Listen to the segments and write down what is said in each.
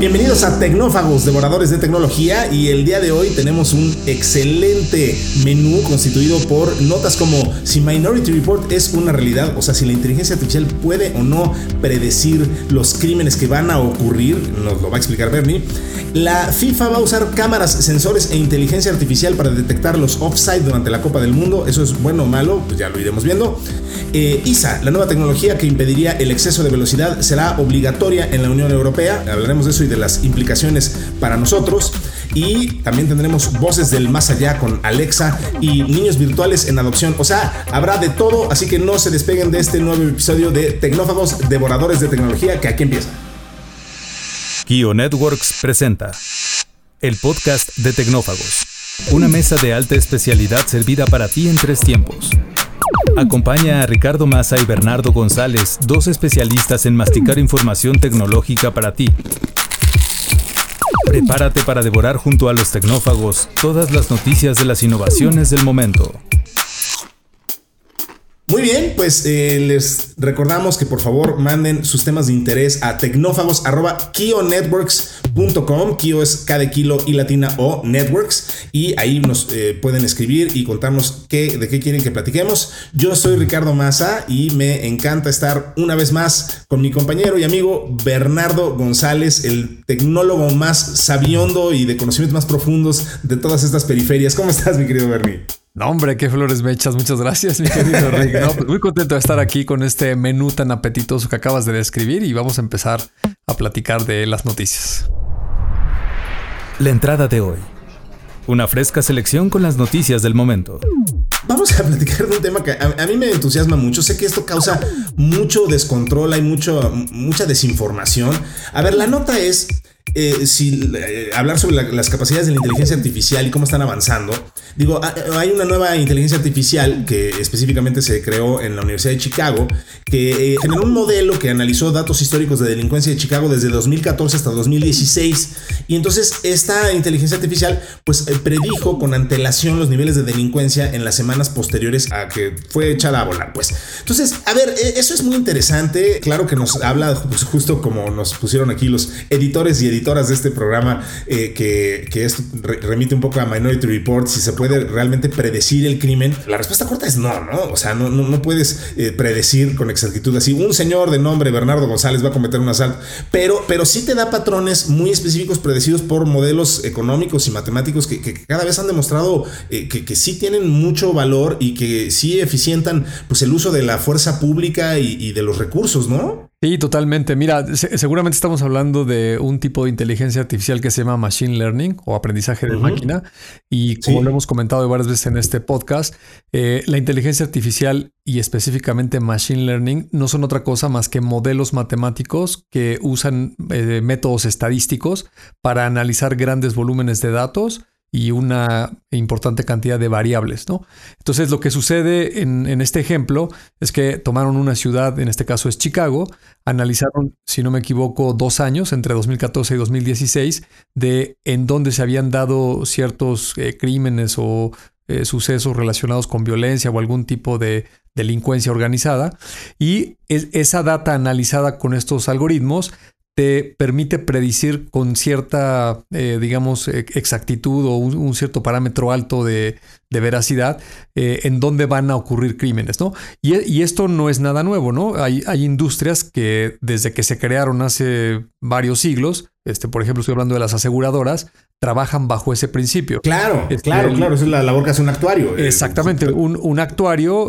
Bienvenidos a Tecnófagos, devoradores de tecnología, y el día de hoy tenemos un excelente menú constituido por notas como si Minority Report es una realidad, o sea, si la inteligencia artificial puede o no predecir los crímenes que van a ocurrir, nos lo va a explicar Bernie. La FIFA va a usar cámaras, sensores e inteligencia artificial para detectar los offside durante la Copa del Mundo, eso es bueno o malo, pues ya lo iremos viendo. Eh, ISA, la nueva tecnología que impediría el exceso de velocidad, será obligatoria en la Unión Europea, hablaremos de eso y de las implicaciones para nosotros. Y también tendremos voces del más allá con Alexa y niños virtuales en adopción. O sea, habrá de todo, así que no se despeguen de este nuevo episodio de Tecnófagos, Devoradores de Tecnología, que aquí empieza. Kio Networks presenta el podcast de Tecnófagos, una mesa de alta especialidad servida para ti en tres tiempos. Acompaña a Ricardo Massa y Bernardo González, dos especialistas en masticar información tecnológica para ti. Prepárate para devorar junto a los tecnófagos todas las noticias de las innovaciones del momento. Muy bien, pues eh, les recordamos que por favor manden sus temas de interés a tecnófagos.kionetworks.com. Kio es K de kilo y latina o networks. Y ahí nos eh, pueden escribir y contarnos qué, de qué quieren que platiquemos. Yo soy Ricardo Maza y me encanta estar una vez más con mi compañero y amigo Bernardo González, el tecnólogo más sabiondo y de conocimientos más profundos de todas estas periferias. ¿Cómo estás, mi querido Bernie? No, hombre, qué flores me echas. Muchas gracias, mi querido Rick. Pues muy contento de estar aquí con este menú tan apetitoso que acabas de describir y vamos a empezar a platicar de las noticias. La entrada de hoy. Una fresca selección con las noticias del momento. Vamos a platicar de un tema que a, mí me entusiasma mucho. Sé que esto causa mucho descontrol, hay mucho, mucha desinformación. A ver, la nota es eh, si eh, hablar sobre las capacidades de la inteligencia artificial y cómo están avanzando, digo, hay una nueva inteligencia artificial que específicamente se creó en la Universidad de Chicago, que eh, generó un modelo que analizó datos históricos de delincuencia de Chicago desde 2014 hasta 2016. Y entonces esta inteligencia artificial pues predijo con antelación los niveles de delincuencia en las semanas posteriores a que fue echada a volar. Pues entonces, a ver, eso es muy interesante. Claro que nos habla pues, justo como nos pusieron aquí los editores y editoras de este programa eh, que, que, esto remite un poco a Minority Report, si se puede realmente predecir el crimen, la respuesta corta es no, ¿no? O sea, no, no, puedes eh, predecir con exactitud así, un señor de nombre Bernardo González va a cometer un asalto, pero, pero sí te da patrones muy específicos predecidos por modelos económicos y matemáticos que, que cada vez han demostrado eh, que, que, sí tienen mucho valor y que sí eficientan pues, el uso de la fuerza pública y, y de los recursos, ¿no? Sí, totalmente. Mira, seguramente estamos hablando de un tipo de inteligencia artificial que se llama Machine Learning o aprendizaje de máquina. Y como lo hemos comentado varias veces en este podcast, eh, la inteligencia artificial y específicamente Machine Learning no son otra cosa más que modelos matemáticos que usan eh, métodos estadísticos para analizar grandes volúmenes de datos y una importante cantidad de variables, ¿no? Entonces lo que sucede en, este ejemplo es que tomaron una ciudad, en este caso es Chicago, analizaron, si no me equivoco, dos años, entre 2014 y 2016, de en dónde se habían dado ciertos eh, crímenes o eh, sucesos relacionados con violencia o algún tipo de delincuencia organizada. Y esa data analizada con estos algoritmos te permite predecir con cierta, eh, digamos, e-, exactitud o un, cierto parámetro alto de, veracidad eh, en dónde van a ocurrir crímenes, ¿no? Y, esto no es nada nuevo, ¿no? Hay, hay, industrias que desde que se crearon hace varios siglos, este, por ejemplo, estoy hablando de las aseguradoras, trabajan bajo ese principio. Claro, este, claro, claro, esa es la labor que hace un actuario. Eh, exactamente, un, un actuario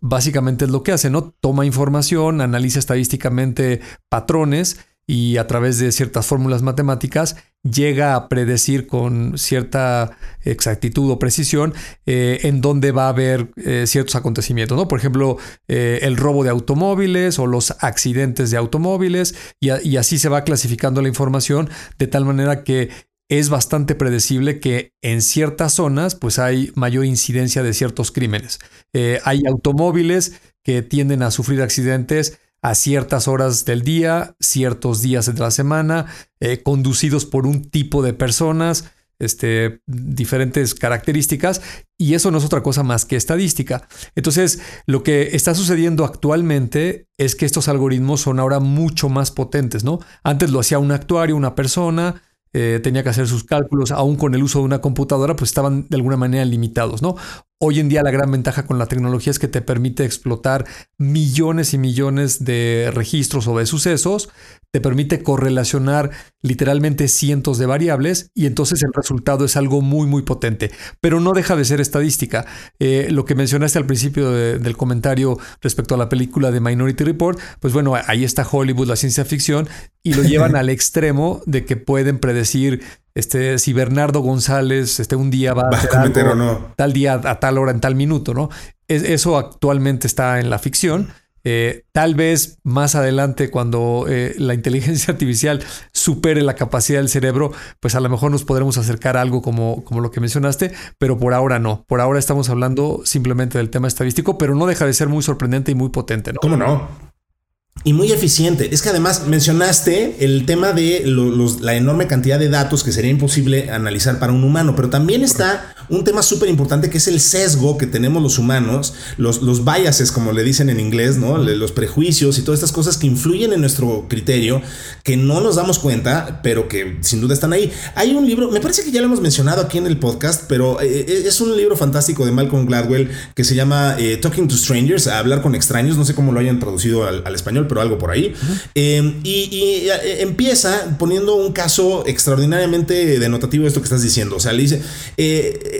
básicamente es lo que hace, ¿no? Toma información, analiza estadísticamente patrones y a través de ciertas fórmulas matemáticas llega a predecir con cierta exactitud o precisión eh, en dónde va a haber eh, ciertos acontecimientos, ¿no? Por ejemplo, eh, el robo de automóviles o los accidentes de automóviles y, y, así se va clasificando la información de tal manera que es bastante predecible que en ciertas zonas pues hay mayor incidencia de ciertos crímenes. hay automóviles que tienden a sufrir accidentes a ciertas horas del día, ciertos días de la semana, eh, conducidos por un tipo de personas. este, diferentes características y eso no es otra cosa más que estadística. Entonces, lo que está sucediendo actualmente es que estos algoritmos son ahora mucho más potentes, ¿no? Antes lo hacía un actuario, una persona, eh, tenía que hacer sus cálculos, aún con el uso de una computadora, pues estaban de alguna manera limitados, ¿no? Hoy en día la gran ventaja con la tecnología es que te permite explotar millones y millones de registros o de sucesos, te permite correlacionar literalmente cientos de variables y entonces el resultado es algo muy muy potente, pero no deja de ser estadística. Eh, lo que mencionaste al principio del comentario respecto a la película de Minority Report, pues bueno, ahí está Hollywood, la ciencia ficción, y lo llevan al extremo de que pueden predecir este, si Bernardo González este, un día va, a, hacer no. tal día a tal hora en tal minuto, ¿no? eso actualmente está en la ficción. Eh, tal vez más adelante, cuando eh, la inteligencia artificial supere la capacidad del cerebro, pues a lo mejor nos podremos acercar a algo como, como lo que mencionaste, pero por ahora no. Por ahora estamos hablando simplemente del tema estadístico, pero no deja de ser muy sorprendente y muy potente, ¿no? ¿Cómo no? Y muy eficiente. Es que además mencionaste el tema de la enorme cantidad de datos que sería imposible analizar para un humano, pero también está un tema súper importante que es el sesgo que tenemos los humanos, los, los biases, como le dicen en inglés, ¿no? los prejuicios y todas estas cosas que influyen en nuestro criterio, que no nos damos cuenta, pero que sin duda están ahí. Hay un libro, me parece que ya lo hemos mencionado aquí en el podcast, pero eh, eh, es un libro fantástico de Malcolm Gladwell que se llama eh, Talking to Strangers, hablar con extraños, no sé cómo lo hayan traducido al, español, pero algo por ahí. y, empieza poniendo un caso extraordinariamente denotativo de esto que estás diciendo. O sea, le dice,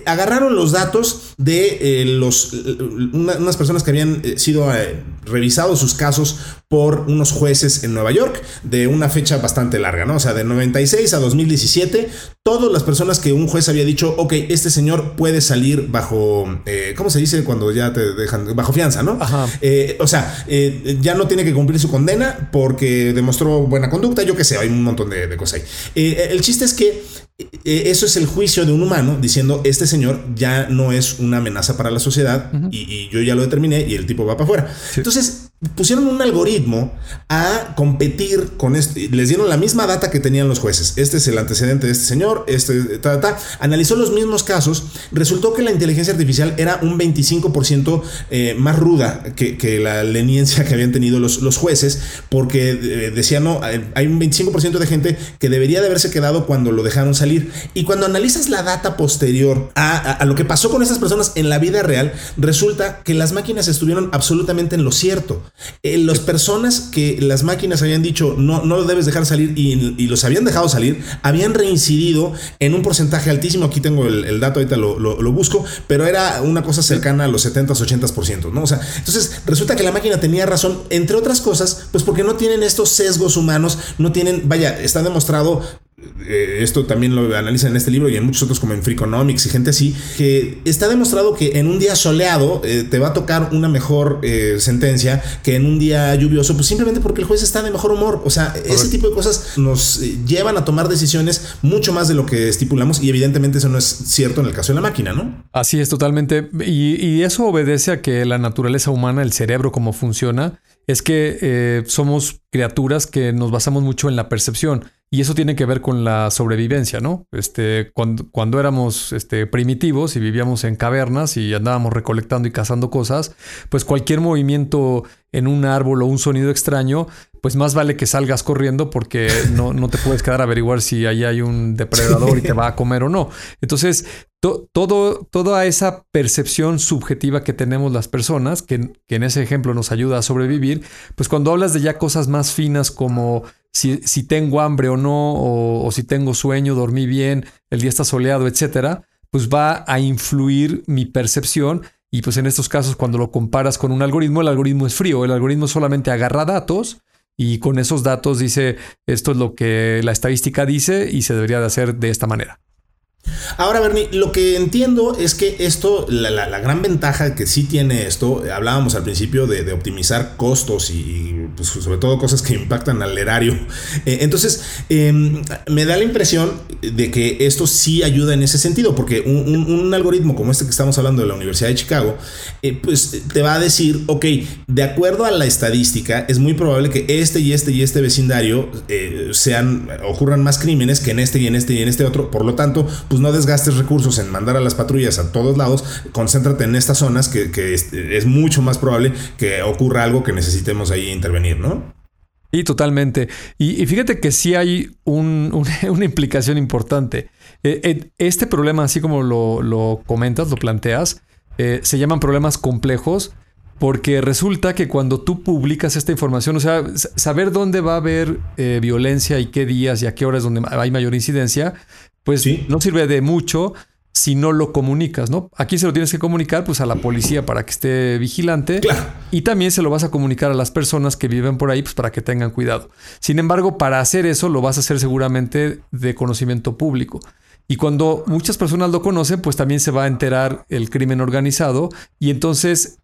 agarraron los datos de eh, los, unas personas que habían eh, sido eh, revisados sus casos por unos jueces en Nueva York de una fecha bastante larga, ¿no? O sea, de 96 a 2017, todas las personas que un juez había dicho, ok, este señor puede salir bajo, ¿cómo se dice cuando ya te dejan? Bajo fianza, ¿no? o sea, ya no tiene que cumplir su condena porque demostró buena conducta, yo qué sé, hay un montón de, de cosas ahí. el chiste es que eso es el juicio de un humano diciendo este señor ya no es una amenaza para la sociedad y, yo ya lo determiné y el tipo va para afuera. Entonces, pusieron un algoritmo a competir con este, les dieron la misma data que tenían los jueces. Este es el antecedente de este señor, este, ta, ta, analizó los mismos casos, resultó que la inteligencia artificial era un 25% eh, más ruda que, la leniencia que habían tenido los, jueces, porque eh, decían, no, hay un 25% de gente que debería de haberse quedado cuando lo dejaron salir. Y cuando analizas la data posterior a, lo que pasó con esas personas en la vida real, resulta que las máquinas estuvieron absolutamente en lo cierto. Eh, las personas que las máquinas habían dicho no, no lo debes dejar salir y, los habían dejado salir, habían reincidido en un porcentaje altísimo. Aquí tengo el, dato, ahorita lo, lo, busco, pero era una cosa cercana a los 70, 80%, ¿no? O sea, entonces resulta que la máquina tenía razón, entre otras cosas, pues porque no tienen estos sesgos humanos, no tienen, vaya, está demostrado eh, esto también lo analizan en este libro y en muchos otros como en Freakonomics y gente así, que está demostrado que en un día soleado eh, te va a tocar una mejor eh, sentencia que en un día lluvioso, pues simplemente porque el juez está de mejor humor. O sea, ese tipo de cosas nos llevan a tomar decisiones mucho más de lo que estipulamos y evidentemente eso no es cierto en el caso de la máquina, ¿no? Así es, totalmente. Y, y eso obedece a que la naturaleza humana, el cerebro, como funciona, es que somos criaturas que nos basamos mucho en la percepción. Y eso tiene que ver con la sobrevivencia, ¿no? Este, cuando, cuando éramos este, primitivos y vivíamos en cavernas y andábamos recolectando y cazando cosas, pues cualquier movimiento en un árbol o un sonido extraño, pues más vale que salgas corriendo porque no, no te puedes quedar a averiguar si ahí hay un depredador y te va a comer o no. Entonces, todo, toda esa percepción subjetiva que tenemos las personas, que, que en ese ejemplo nos ayuda a sobrevivir, pues cuando hablas de ya cosas más finas como si, tengo hambre o no, o, si tengo sueño, dormí bien, el día está soleado, etcétera, pues va a influir mi percepción. Y pues en estos casos, cuando lo comparas con un algoritmo, el algoritmo es frío. El algoritmo solamente agarra datos y con esos datos dice esto es lo que la estadística dice y se debería de hacer de esta manera. Ahora, Bernie, lo que entiendo es que esto, la, gran ventaja que sí tiene esto, hablábamos al principio de, optimizar costos y, pues, sobre todo cosas que impactan al erario. Eh, entonces, em, me da la impresión de que esto sí ayuda en ese sentido, porque un, algoritmo como este que estamos hablando de la Universidad de Chicago, eh, pues te va a decir, ok, de acuerdo a la estadística, es muy probable que este y este y este vecindario eh, sean, ocurran más crímenes que en este y en este y en este otro, por lo tanto, pues pues no desgastes recursos en mandar a las patrullas a todos lados, concéntrate en estas zonas que, es, mucho más probable que ocurra algo que necesitemos ahí intervenir, ¿no? Y totalmente. Y, fíjate que sí hay una implicación importante. Eh, eh, este problema, así como lo, comentas, lo planteas, eh, se llaman problemas complejos porque resulta que cuando tú publicas esta información, o sea, saber dónde va a haber violencia y qué días y a qué horas donde hay mayor incidencia, pues no sirve de mucho si no lo comunicas, ¿no? Aquí se lo tienes que comunicar pues a la policía para que esté vigilante y también se lo vas a comunicar a las personas que viven por ahí pues para que tengan cuidado. Sin embargo, para hacer eso lo vas a hacer seguramente de conocimiento público. Y cuando muchas personas lo conocen, pues también se va a enterar el crimen organizado y entonces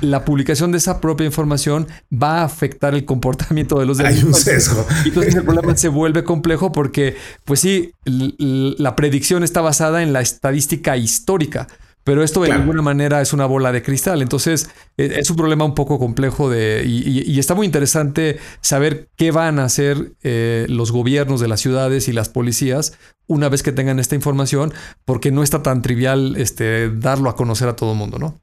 la publicación de esa propia información va a afectar el comportamiento de los demás. Hay un sesgo. Y entonces el problema se vuelve complejo porque, pues sí, la predicción está basada en la estadística histórica. Pero esto de alguna manera es una bola de cristal. Entonces e, es un problema un poco complejo de, y, está muy interesante saber qué van a hacer eh, los gobiernos de las ciudades y las policías una vez que tengan esta información, porque no está tan trivial este, darlo a conocer a todo el mundo, ¿no?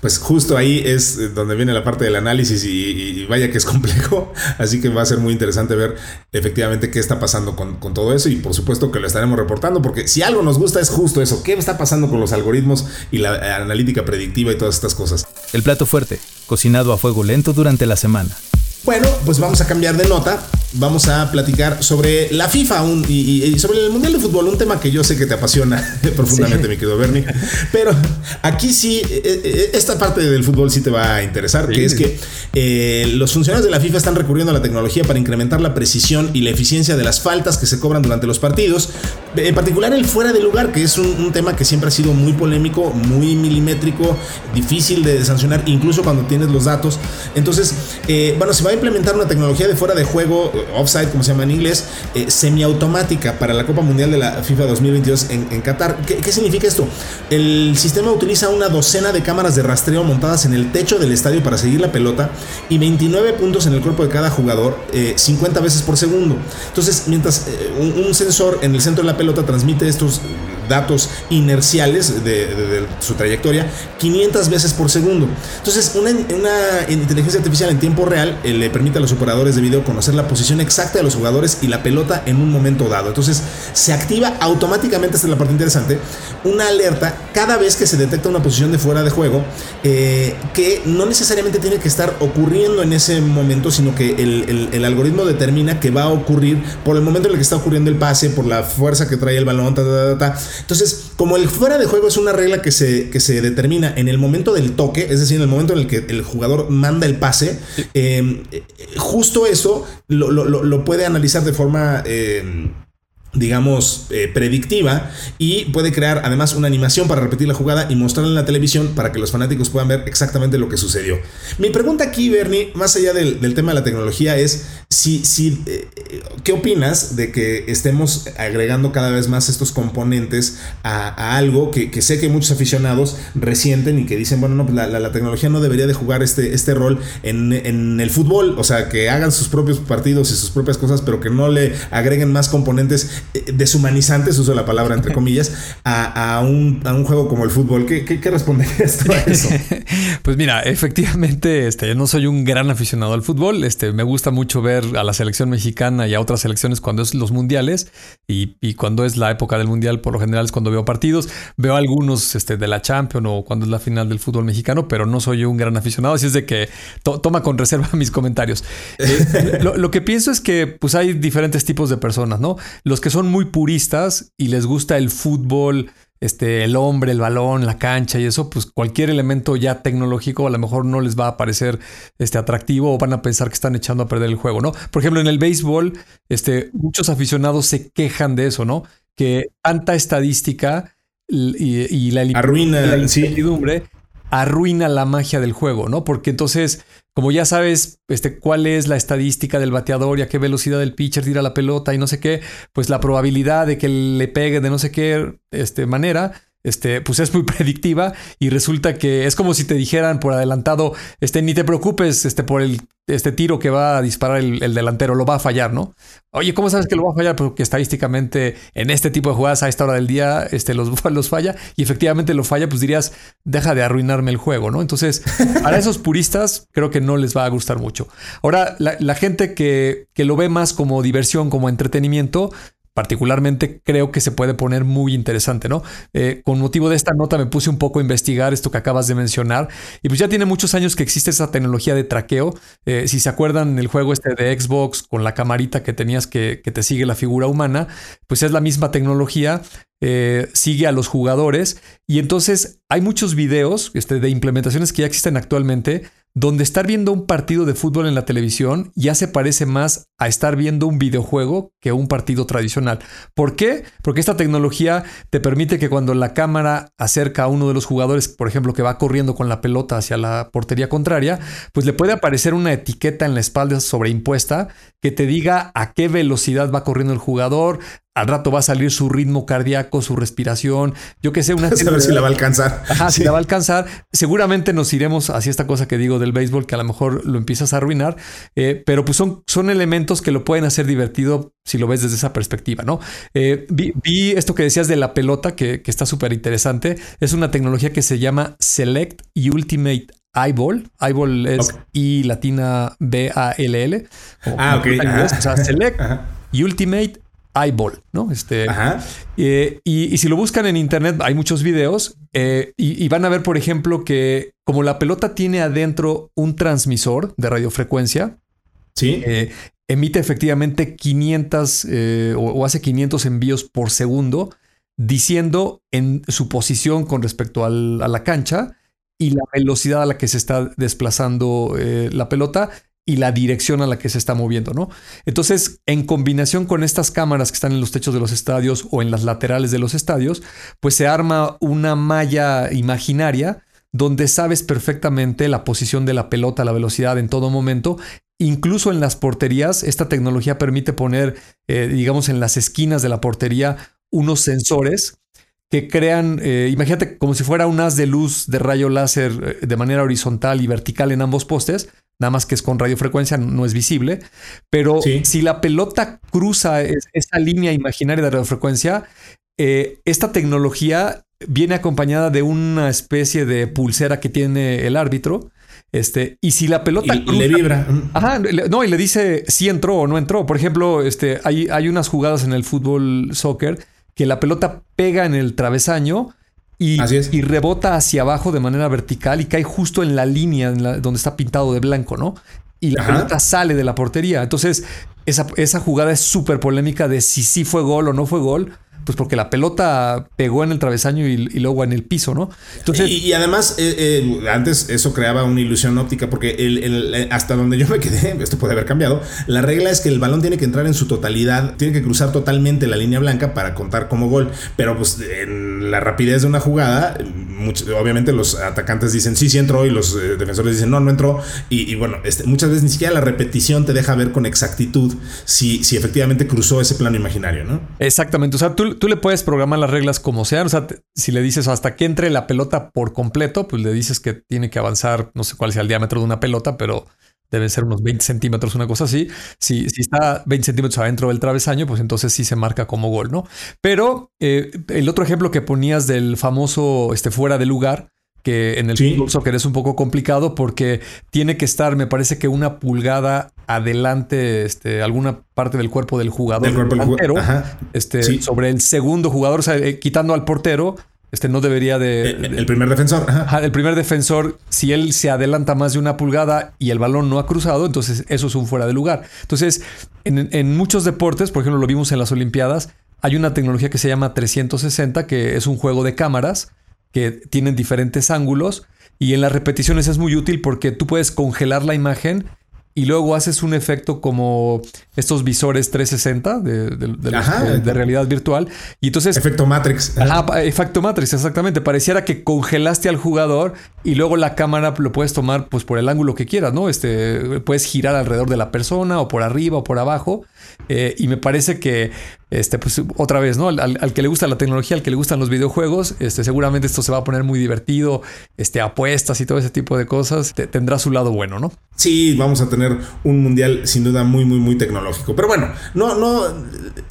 Pues justo ahí es eh, donde viene la parte del análisis y, vaya que es complejo, así que va a ser muy interesante ver efectivamente qué está pasando con, con, todo eso y por supuesto que lo estaremos reportando porque si algo nos gusta es justo eso, qué está pasando con los algoritmos y la analítica predictiva y todas estas cosas. El plato fuerte, cocinado a fuego lento durante la semana. Bueno, pues vamos a cambiar de nota. Vamos a platicar sobre la FIFA y, sobre el Mundial de Fútbol, un tema que yo sé que te apasiona profundamente, mi querido Bernie. Pero aquí sí, eh, eh, esta parte del fútbol sí te va a interesar, que es que eh, los funcionarios de la FIFA están recurriendo a la tecnología para incrementar la precisión y la eficiencia de las faltas que se cobran durante los partidos, en particular el fuera de lugar, que es un, tema que siempre ha sido muy polémico, muy milimétrico, difícil de sancionar, incluso cuando tienes los datos. Entonces, bueno, se va a implementar una tecnología de fuera de juego, eh, offside como se llama en inglés, eh, semiautomática para la Copa Mundial de la FIFA 2022 en, Qatar. ¿Qué, significa esto? El sistema utiliza una docena de cámaras de rastreo montadas en el techo del estadio para seguir la pelota y 29 puntos en el cuerpo de cada jugador, 50 eh, veces por segundo. Entonces, mientras un sensor en el centro de la pelota transmite estos datos inerciales de, su trayectoria 500 veces por segundo. Entonces, una, inteligencia artificial en tiempo real eh, le permite a los operadores de video conocer la posición exacta de los jugadores y la pelota en un momento dado. Entonces, se activa automáticamente, esta es la parte interesante, una alerta cada vez que se detecta una posición de fuera de juego eh, que no necesariamente tiene que estar ocurriendo en ese momento, sino que el, algoritmo determina que va a ocurrir por el momento en el que está ocurriendo el pase, por la fuerza que trae el balón, ta, ta, ta, entonces, como el fuera de juego es una regla que se, que se determina en el momento del toque, es decir, en el momento en el que el jugador manda el pase, eh, justo eso lo, puede analizar de forma... Eh, digamos, eh, predictiva y puede crear además una animación para repetir la jugada y mostrarla en la televisión para que los fanáticos puedan ver exactamente lo que sucedió. Mi pregunta aquí, Bernie, más allá del, tema de la tecnología, es si, si eh, ¿qué opinas de que estemos agregando cada vez más estos componentes a, algo que, sé que muchos aficionados resienten y que dicen, bueno, no, la, la, tecnología no debería de jugar este, este rol en, en el fútbol, o sea, que hagan sus propios partidos y sus propias cosas, pero que no le agreguen más componentes eh, deshumanizantes, uso la palabra entre comillas, a, un, juego como el fútbol. ¿Qué, qué, qué responderías a eso? pues mira, efectivamente, este, yo no soy un gran aficionado al fútbol. Este, me gusta mucho ver a la selección mexicana y a otras selecciones cuando es los mundiales y, cuando es la época del mundial, por lo general es cuando veo partidos. Veo algunos este, de la Champions o cuando es la final del fútbol mexicano, pero no soy un gran aficionado. Así es de que toma con reserva mis comentarios. Eh, lo, lo, que pienso es que pues hay diferentes tipos de personas, ¿no? Los que son son muy puristas y les gusta el fútbol, este, el hombre, el balón, la cancha y eso, pues cualquier elemento ya tecnológico a lo mejor no les va a parecer este, atractivo o van a pensar que están echando a perder el juego, ¿no? Por ejemplo, en el béisbol, este, muchos aficionados se quejan de eso, ¿no? Que tanta estadística y, la, Arruina, la incertidumbre arruina la magia del juego, ¿no? Porque entonces, como ya sabes, este, cuál es la estadística del bateador y a qué velocidad el pitcher tira la pelota y no sé qué, pues la probabilidad de que le pegue de no sé qué este, manera este, pues es muy predictiva y resulta que es como si te dijeran por adelantado, este, ni te preocupes, este, por el este tiro que va a disparar el, delantero, lo va a fallar, ¿no? Oye, ¿cómo sabes que lo va a fallar? Porque estadísticamente en este tipo de jugadas a esta hora del día este, los, los falla y efectivamente lo falla, pues dirías, deja de arruinarme el juego, ¿no? Entonces, para esos puristas creo que no les va a gustar mucho. Ahora, la, gente que, que lo ve más como diversión, como entretenimiento, particularmente creo que se puede poner muy interesante, ¿no? Eh, con motivo de esta nota me puse un poco a investigar esto que acabas de mencionar y pues ya tiene muchos años que existe esa tecnología de traqueo. Eh, si se acuerdan el juego este de Xbox con la camarita que tenías que, te sigue la figura humana, pues es la misma tecnología, eh, sigue a los jugadores y entonces hay muchos videos este, de implementaciones que ya existen actualmente donde estar viendo un partido de fútbol en la televisión ya se parece más a estar viendo un videojuego que un partido tradicional. ¿Por qué? Porque esta tecnología te permite que cuando la cámara acerca a uno de los jugadores, por ejemplo, que va corriendo con la pelota hacia la portería contraria, pues le puede aparecer una etiqueta en la espalda sobreimpuesta que te diga a qué velocidad va corriendo el jugador, al rato va a salir su ritmo cardíaco, su respiración, yo qué sé, una... A ver si la va a alcanzar. Ajá, si la va a alcanzar. Seguramente nos iremos hacia esta cosa que digo del béisbol, que a lo mejor lo empiezas a arruinar, eh, pero pues son, son elementos que lo pueden hacer divertido si lo ves desde esa perspectiva, ¿no? Eh, vi, esto que decías de la pelota, que, está súper interesante. Es una tecnología que se llama Select Ultimate Eyeball. Eyeball es I latina B A L L. Ah, ok. O sea, Select Ultimate eyeball, ¿no? Este, eh, y, si lo buscan en internet, hay muchos videos eh, y, van a ver, por ejemplo, que como la pelota tiene adentro un transmisor de radiofrecuencia, ¿Sí? Eh, emite efectivamente 500 o, hace 500 envíos por segundo, diciendo en su posición con respecto a la cancha y la velocidad a la que se está desplazando la pelota y la dirección a la que se está moviendo, ¿no? Entonces, en combinación con estas cámaras que están en los techos de los estadios o en las laterales de los estadios, pues se arma una malla imaginaria donde sabes perfectamente la posición de la pelota, la velocidad en todo momento. Incluso en las porterías, esta tecnología permite poner, eh, digamos, en las esquinas de la portería unos sensores que crean, eh, imagínate como si fuera un haz de luz de rayo láser eh, de manera horizontal y vertical en ambos postes, nada más que es con radiofrecuencia, no es visible, pero si la pelota cruza esa línea imaginaria de radiofrecuencia, eh, esta tecnología viene acompañada de una especie de pulsera que tiene el árbitro. Este, y si la pelota le vibra. Ajá, no, y le dice si entró o no entró. Por ejemplo, este, hay, hay unas jugadas en el fútbol soccer que la pelota pega en el travesaño y, rebota hacia abajo de manera vertical y cae justo en la línea donde está pintado de blanco, ¿no? Y la pelota sale de la portería. Entonces, esa, esa jugada es súper polémica de si sí fue gol o no fue gol pues porque la pelota pegó en el travesaño y, luego en el piso, ¿no? Entonces, y, además, eh, eh, antes eso creaba una ilusión óptica, porque eh, hasta donde yo me quedé, esto puede haber cambiado, la regla es que el balón tiene que entrar en su totalidad, tiene que cruzar totalmente la línea blanca para contar como gol, pero pues en la rapidez de una jugada, obviamente los atacantes dicen sí, sí entró y los defensores dicen no, no entró, y, bueno, este, muchas veces ni siquiera la repetición te deja ver con exactitud si, si efectivamente cruzó ese plano imaginario, ¿no? Exactamente, o sea, tú, tú le puedes programar las reglas como sean. O sea, si le dices hasta que entre la pelota por completo, pues le dices que tiene que avanzar, no sé cuál sea el diámetro de una pelota, pero deben ser unos 20 centímetros, una cosa así. Si, si está 20 centímetros adentro del travesaño, pues entonces sí se marca como gol, ¿no? Pero eh, el otro ejemplo que ponías del famoso este, fuera de lugar, que en el sí. soccer es un poco complicado porque tiene que estar, me parece que una pulgada adelante, este, alguna parte del cuerpo del jugador este, sobre el segundo jugador, o sea, eh, quitando al portero, este no debería de. El, primer defensor. el primer defensor, si él se adelanta más de una pulgada y el balón no ha cruzado, entonces eso es un fuera de lugar. Entonces, en, en muchos deportes, por ejemplo, lo vimos en las Olimpiadas, hay una tecnología que se llama 360, que es un juego de cámaras que tienen diferentes ángulos y en las repeticiones es muy útil porque tú puedes congelar la imagen y luego haces un efecto como estos visores 360 de, de, realidad virtual. Y entonces. Efecto Matrix. Ajá, efecto Matrix, exactamente. Pareciera que congelaste al jugador y luego la cámara lo puedes tomar pues por el ángulo que quieras, ¿no? Este, puedes girar alrededor de la persona o por arriba o por abajo. Eh, y me parece que este, pues otra vez, ¿no? Al, que le gusta la tecnología, al que le gustan los videojuegos, este, seguramente esto se va a poner muy divertido, este, apuestas y todo ese tipo de cosas, tendrá su lado bueno, ¿no? Sí, vamos a tener un mundial sin duda muy, muy, muy tecnológico. Pero bueno, no, no,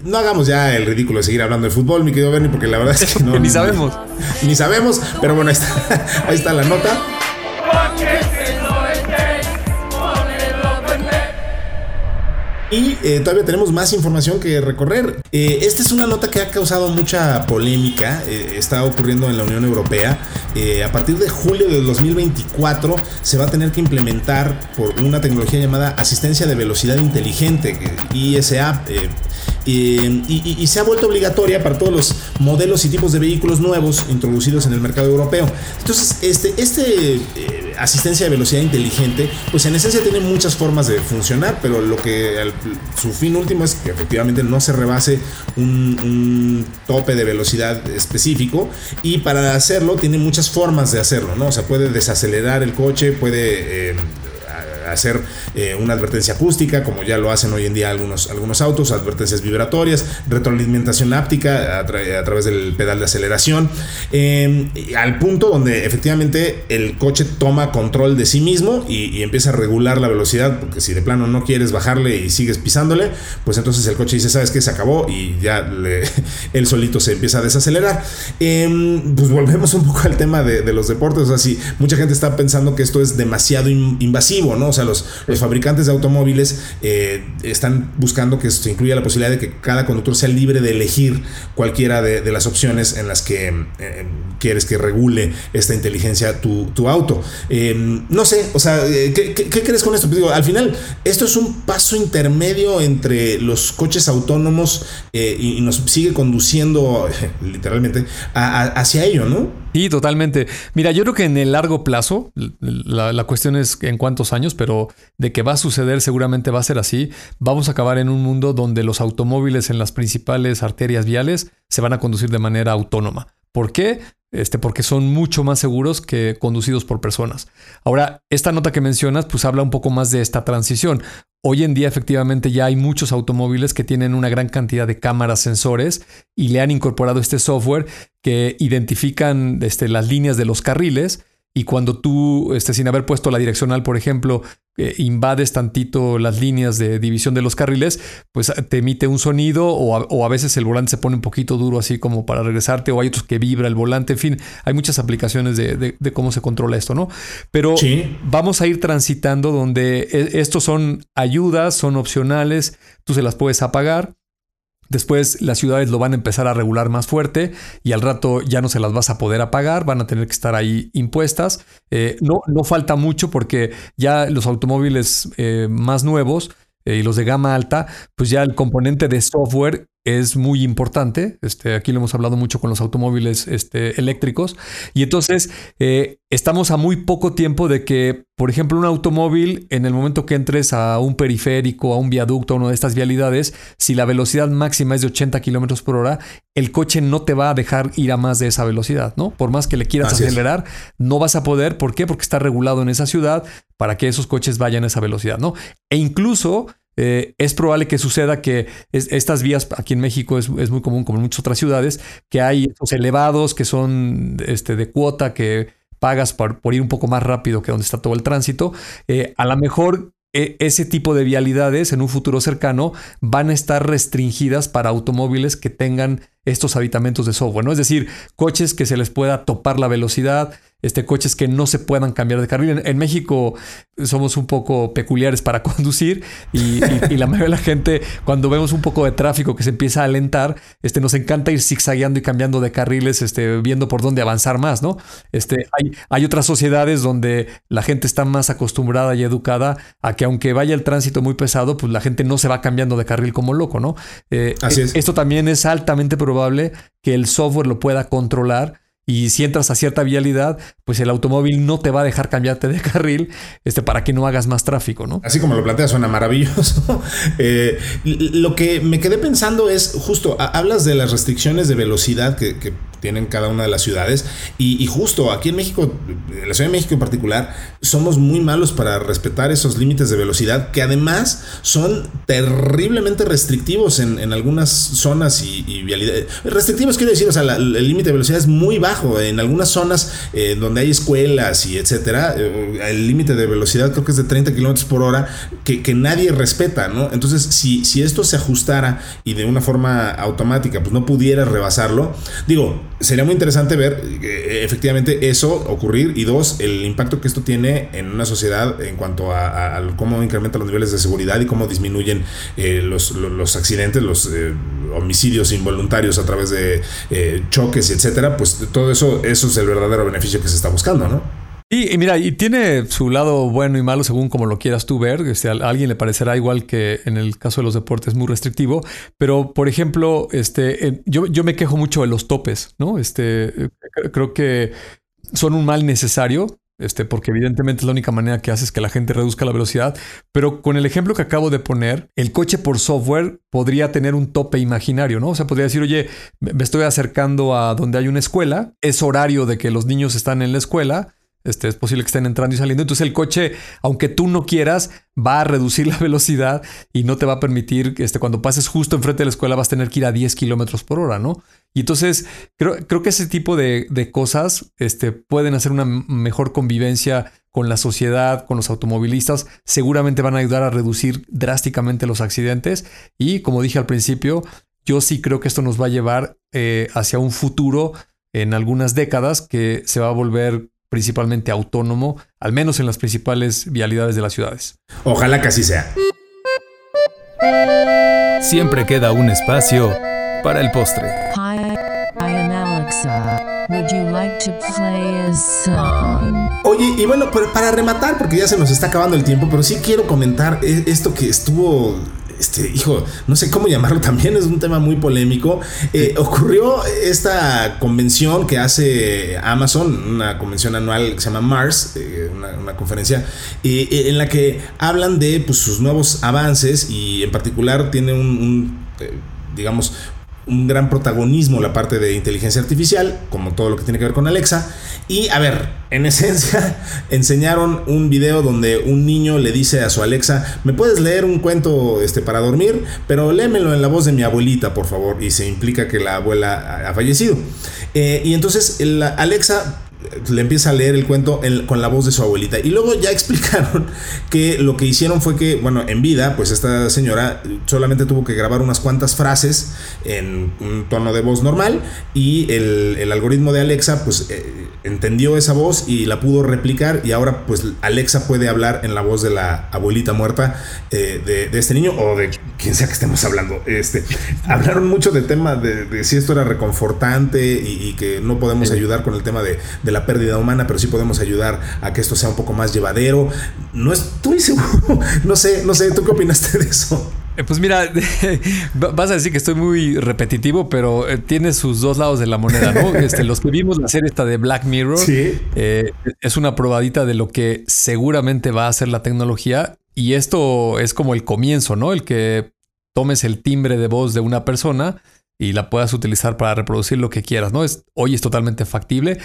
no hagamos ya el ridículo de seguir hablando de fútbol, mi querido Bernie, porque la verdad es que no. ni sabemos. Ni, sabemos, pero bueno, ahí está, ahí está la nota. Y eh, todavía tenemos más información que recorrer. Eh, esta es una nota que ha causado mucha polémica. Eh, está ocurriendo en la Unión Europea. a partir de julio de 2024 se va a tener que implementar por una tecnología llamada asistencia de velocidad inteligente, ISA. Y, se ha vuelto obligatoria para todos los modelos y tipos de vehículos nuevos introducidos en el mercado europeo. Entonces, este, este asistencia de velocidad inteligente, pues en esencia tiene muchas formas de funcionar, pero lo que su fin último es que efectivamente no se rebase un, tope de velocidad específico y para hacerlo tiene muchas formas de hacerlo, ¿no? O sea, puede desacelerar el coche, puede... Eh, hacer eh, una advertencia acústica, como ya lo hacen hoy en día algunos, algunos autos, advertencias vibratorias, retroalimentación áptica a, través del pedal de aceleración, em, al punto donde efectivamente el coche toma control de sí mismo y, empieza a regular la velocidad, porque si de plano no quieres bajarle y sigues pisándole, pues entonces el coche dice, sabes que se acabó y ya le, él solito se empieza a desacelerar. Em, pues volvemos un poco al tema de, los deportes, o sea, si mucha gente está pensando que esto es demasiado invasivo, ¿no? Sea, los, fabricantes de automóviles eh, están buscando que se incluya la posibilidad de que cada conductor sea libre de elegir cualquiera de, las opciones en las que eh, quieres que regule esta inteligencia tu, auto. Em, no sé, o sea, eh, ¿qué, crees con esto? Pues digo, al final, esto es un paso intermedio entre los coches autónomos y, nos sigue conduciendo literalmente hacia ello, ¿no? Sí, totalmente. Mira, yo creo que en el largo plazo, la, la cuestión es en cuántos años, pero de que va a suceder seguramente va a ser así. Vamos a acabar en un mundo donde los automóviles en las principales arterias viales se van a conducir de manera autónoma. ¿Por qué? Este, porque son mucho más seguros que conducidos por personas. Ahora, esta nota que mencionas, pues habla un poco más de esta transición. Hoy en día, efectivamente, ya hay muchos automóviles que tienen una gran cantidad de cámaras, sensores y le han incorporado este software que identifican este, las líneas de los carriles y cuando tú, este, sin haber puesto la direccional, por ejemplo, eh, invades tantito las líneas de división de los carriles, pues te emite un sonido o a, veces el volante se pone un poquito duro así como para regresarte o hay otros que vibra el volante, en fin, hay muchas aplicaciones de, cómo se controla esto, ¿no? Pero vamos a ir transitando donde e, estos son ayudas, son opcionales, tú se las puedes apagar Después las ciudades lo van a empezar a regular más fuerte y al rato ya no se las vas a poder apagar, van a tener que estar ahí impuestas. Eh, no, no falta mucho porque ya los automóviles eh, más nuevos eh, y los de gama alta, pues ya el componente de software es muy importante. Este, aquí lo hemos hablado mucho con los automóviles este, eléctricos. Y entonces eh, estamos a muy poco tiempo de que, por ejemplo, un automóvil, en el momento que entres a un periférico, a un viaducto, a una de estas vialidades, si la velocidad máxima es de 80 kilómetros por hora, el coche no te va a dejar ir a más de esa velocidad, ¿no? Por más que le quieras acelerar, no vas a poder. ¿Por qué? Porque está regulado en esa ciudad para que esos coches vayan a esa velocidad, ¿no? E incluso eh, es probable que suceda que estas vías aquí en México es, muy común como en muchas otras ciudades, que hay estos elevados que son este, de cuota que pagas por, ir un poco más rápido que donde está todo el tránsito. Eh, a lo mejor e, ese tipo de vialidades en un futuro cercano van a estar restringidas para automóviles que tengan estos habitamentos de software, ¿no? Es decir, coches que se les pueda topar la velocidad, este, coches que no se puedan cambiar de carril. En, México somos un poco peculiares para conducir y, la mayoría de la gente, cuando vemos un poco de tráfico que se empieza a alentar, este, nos encanta ir zigzagueando y cambiando de carriles, este, viendo por dónde avanzar más, ¿no? Este, hay, hay otras sociedades donde la gente está más acostumbrada y educada a que aunque vaya el tránsito muy pesado, pues la gente no se va cambiando de carril como loco, ¿no? Eh, Así es. Esto también es altamente probable que el software lo pueda controlar y si entras a cierta vialidad, pues el automóvil no te va a dejar cambiarte de carril este, para que no hagas más tráfico, ¿no? Así como lo planteas, suena maravilloso. Eh, lo que me quedé pensando es, justo, hablas de las restricciones de velocidad que, tienen cada una de las ciudades. Y, justo aquí en México, en la Ciudad de México en particular, somos muy malos para respetar esos límites de velocidad que además son terriblemente restrictivos en, algunas zonas y, vialidades. Restrictivos quiero decir, o sea, el límite de velocidad es muy bajo. En algunas zonas eh, donde hay escuelas y etcétera, eh, el límite de velocidad creo que es de 30 kilómetros por hora que, que, nadie respeta, ¿no? Entonces, si, si esto se ajustara y de una forma automática, pues no pudiera rebasarlo, digo, sería muy interesante ver eh, efectivamente eso ocurrir y dos, el impacto que esto tiene en una sociedad en cuanto a, cómo incrementa los niveles de seguridad y cómo disminuyen eh, los, accidentes, los eh, homicidios involuntarios a través de choques, etcétera, pues todo eso, eso es el verdadero beneficio que se está buscando, ¿no? Y, mira, y tiene su lado bueno y malo según como lo quieras tú ver. Este, a alguien le parecerá igual que en el caso de los deportes muy restrictivo. Pero, por ejemplo, este, yo, yo me quejo mucho de los topes, ¿no? Este, creo que son un mal necesario. Este, porque evidentemente la única manera que hace es que la gente reduzca la velocidad. Pero con el ejemplo que acabo de poner, el coche por software podría tener un tope imaginario, ¿no? O sea, podría decir, oye, me estoy acercando a donde hay una escuela, es horario de que los niños están en la escuela este, es posible que estén entrando y saliendo. Entonces el coche, aunque tú no quieras, va a reducir la velocidad y no te va a permitir, este, cuando pases justo enfrente de la escuela vas a tener que ir a 10 kilómetros por hora, ¿no? Y entonces creo, creo que ese tipo de, cosas este, pueden hacer una mejor convivencia con la sociedad, con los automovilistas, seguramente van a ayudar a reducir drásticamente los accidentes y como dije al principio, yo sí creo que esto nos va a llevar eh, hacia un futuro en algunas décadas que se va a volver principalmente autónomo, al menos en las principales vialidades de las ciudades. Ojalá que así sea. Siempre queda un espacio para el postre. Oye, y bueno, para rematar, porque ya se nos está acabando el tiempo, pero sí quiero comentar e-, esto que estuvo este, hijo, no sé cómo llamarlo también, es un tema muy polémico. Eh, ocurrió esta convención que hace Amazon, una convención anual que se llama Mars, eh, una, conferencia, eh, en la que hablan de pues, sus nuevos avances y en particular tiene un digamos, un gran protagonismo la parte de inteligencia artificial, como todo lo que tiene que ver con Alexa. Y a ver, en esencia, enseñaron un video donde un niño le dice a su Alexa, ¿me puedes leer un cuento este, para dormir? Pero léemelo en la voz de mi abuelita, por favor. Y se implica que la abuela ha fallecido. Eh, y entonces la Alexa le empieza a leer el cuento con la voz de su abuelita. Y luego ya explicaron que lo que hicieron fue que, bueno, en vida, pues esta señora solamente tuvo que grabar unas cuantas frases en un tono de voz normal y el, algoritmo de Alexa, pues eh, entendió esa voz y la pudo replicar y ahora pues Alexa puede hablar en la voz de la abuelita muerta eh, de, este niño o de quien sea que estemos hablando. Este, hablaron mucho del tema de, si esto era reconfortante y, que no podemos ayudar con el tema de, de la pérdida humana, pero sí podemos ayudar a que esto sea un poco más llevadero. No estoy seguro, no sé, no sé, ¿tú qué opinaste de eso? Eh, pues mira, vas a decir que estoy muy repetitivo, pero eh, tiene sus dos lados de la moneda, ¿no? Este, los que vimos la serie esta de Black Mirror eh, es una probadita de lo que seguramente va a hacer la tecnología. Y esto es como el comienzo, ¿no? El que tomes el timbre de voz de una persona y la puedas utilizar para reproducir lo que quieras, ¿no? Es, hoy es totalmente factible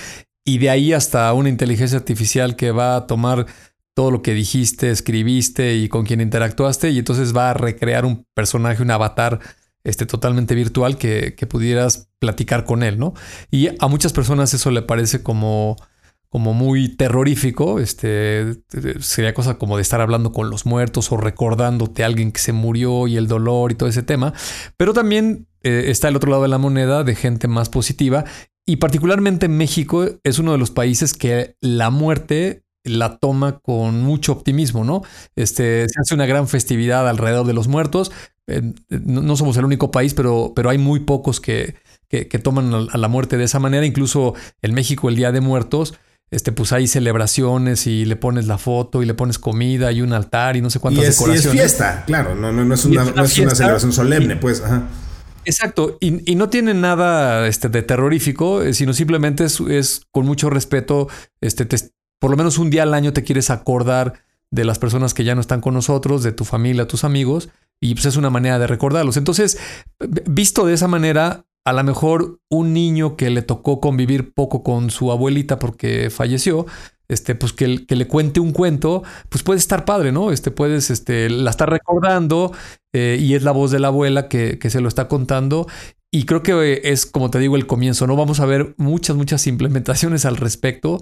y de ahí hasta una inteligencia artificial que va a tomar todo lo que dijiste, escribiste y con quien interactuaste y entonces va a recrear un personaje, un avatar este, totalmente virtual que, que pudieras platicar con él, ¿no? Y a muchas personas eso le parece como, como muy terrorífico, este, sería cosa como de estar hablando con los muertos o recordándote a alguien que se murió y el dolor y todo ese tema, pero también eh, está el otro lado de la moneda de gente más positiva y particularmente México es uno de los países que la muerte la toma con mucho optimismo, ¿no? Este, se hace una gran festividad alrededor de los muertos. Eh, no, somos el único país, pero, pero hay muy pocos que, que, toman a la muerte de esa manera. Incluso en México, el Día de Muertos, este, pues hay celebraciones y le pones la foto y le pones comida y un altar y no sé cuántas y es, decoraciones. Y es fiesta, claro, no, no, es, una, no es una celebración solemne, pues. Ajá. Exacto, y, no tiene nada este, de terrorífico, eh, sino simplemente es, con mucho respeto, este, por lo menos un día al año te quieres acordar de las personas que ya no están con nosotros, de tu familia, tus amigos, y pues es una manera de recordarlos. Entonces, visto de esa manera, a lo mejor un niño que le tocó convivir poco con su abuelita porque falleció, este, pues que, que, le cuente un cuento, pues puede estar padre, ¿no? Este, puedes, este, la está recordando eh, y es la voz de la abuela que, que, se lo está contando. Y creo que es, como te digo, el comienzo, ¿no? Vamos a ver muchas, muchas implementaciones al respecto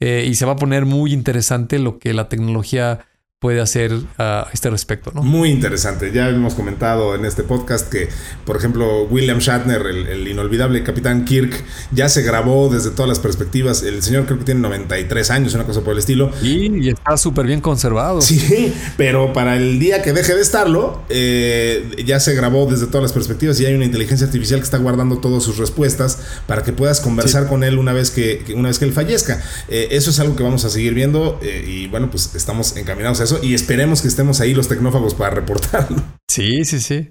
eh, y se va a poner muy interesante lo que la tecnología puede hacer a este respecto. ¿no? Muy interesante. Ya hemos comentado en este podcast que, por ejemplo, William Shatner, el, inolvidable capitán Kirk, ya se grabó desde todas las perspectivas. El señor creo que tiene 93 años, una cosa por el estilo. Y, está súper bien conservado. Sí, pero para el día que deje de estarlo, eh, ya se grabó desde todas las perspectivas y hay una inteligencia artificial que está guardando todas sus respuestas para que puedas conversar con él una vez que, una vez que él fallezca. Eh, eso es algo que vamos a seguir viendo eh, y bueno, pues estamos encaminados a eso y esperemos que estemos ahí los tecnófagos para reportarlo. Sí, sí, sí.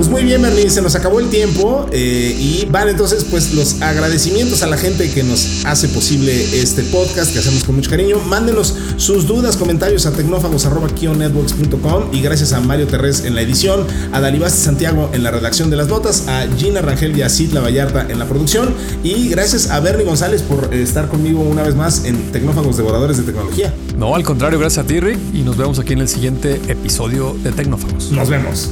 Pues muy bien, Berlín, se nos acabó el tiempo eh, y van entonces pues los agradecimientos a la gente que nos hace posible este podcast que hacemos con mucho cariño. Mándenos sus dudas, comentarios a tecnófagos.kionetworks.com y gracias a Mario Terrés en la edición, a Dalibaste Santiago en la redacción de las notas, a Gina Rangel y a Citla Vallarta en la producción y gracias a Bernie González por estar conmigo una vez más en Tecnófagos Devoradores de Tecnología. No, al contrario, gracias a ti, Rick, y nos vemos aquí en el siguiente episodio de Tecnófagos. Nos vemos.